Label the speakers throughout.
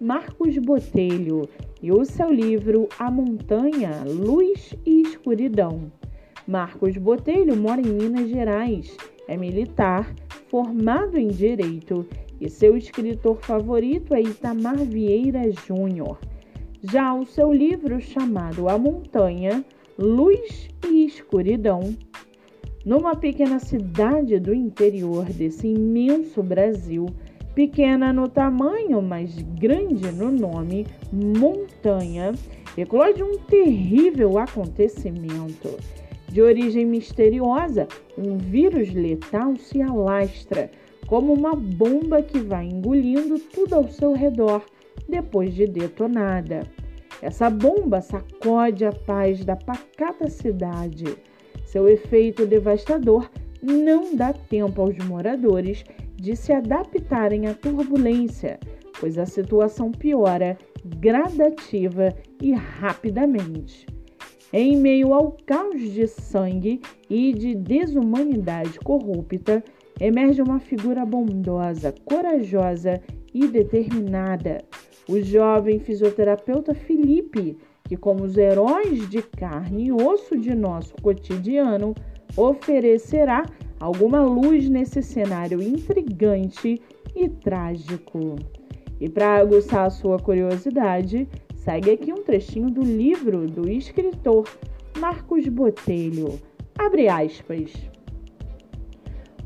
Speaker 1: Marcos Botelho e o seu livro A Montanha, Luz e Escuridão. Marcos Botelho mora em Minas Gerais, é militar, formado em Direito e seu escritor favorito é Itamar Vieira Júnior. Já o seu livro chamado A Montanha, Luz e Escuridão numa pequena cidade do interior desse imenso Brasil, pequena no tamanho, mas grande no nome, montanha, eclode um terrível acontecimento. De origem misteriosa, um vírus letal se alastra como uma bomba que vai engolindo tudo ao seu redor depois de detonada. Essa bomba sacode a paz da pacata cidade seu efeito devastador não dá tempo aos moradores de se adaptarem à turbulência, pois a situação piora gradativa e rapidamente. Em meio ao caos de sangue e de desumanidade corrupta, emerge uma figura bondosa, corajosa e determinada. O jovem fisioterapeuta Felipe que, como os heróis de carne e osso de nosso cotidiano, oferecerá alguma luz nesse cenário intrigante e trágico. E para aguçar a sua curiosidade, segue aqui um trechinho do livro do escritor Marcos Botelho. Abre aspas.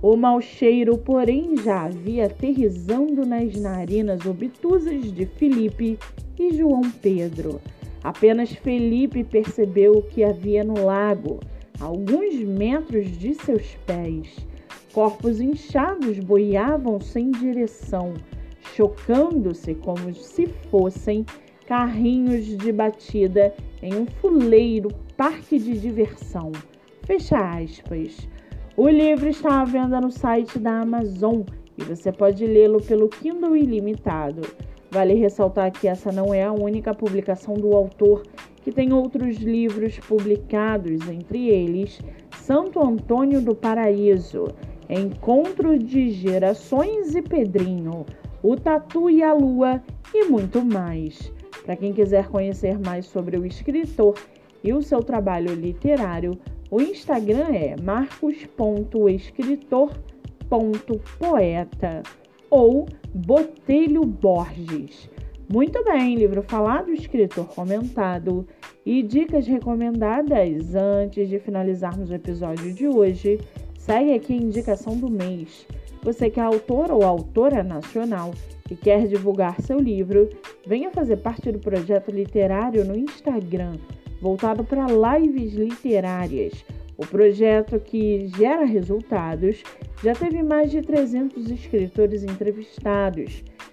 Speaker 1: O mau cheiro, porém, já havia aterrizando nas narinas obtusas de Felipe e João Pedro. Apenas Felipe percebeu o que havia no lago, alguns metros de seus pés. Corpos inchados boiavam sem direção, chocando-se como se fossem carrinhos de batida em um fuleiro parque de diversão. Fecha aspas. O livro está à venda no site da Amazon e você pode lê-lo pelo Kindle Ilimitado. Vale ressaltar que essa não é a única publicação do autor, que tem outros livros publicados, entre eles Santo Antônio do Paraíso, Encontro de Gerações e Pedrinho, O Tatu e a Lua e muito mais. Para quem quiser conhecer mais sobre o escritor e o seu trabalho literário, o Instagram é marcos.escritor.poeta ou Botelho Borges. Muito bem, livro falado, escritor comentado e dicas recomendadas antes de finalizarmos o episódio de hoje. Segue aqui a indicação do mês. Você que é autor ou autora nacional e quer divulgar seu livro, venha fazer parte do projeto literário no Instagram, voltado para lives literárias o projeto que gera resultados já teve mais de 300 escritores entrevistados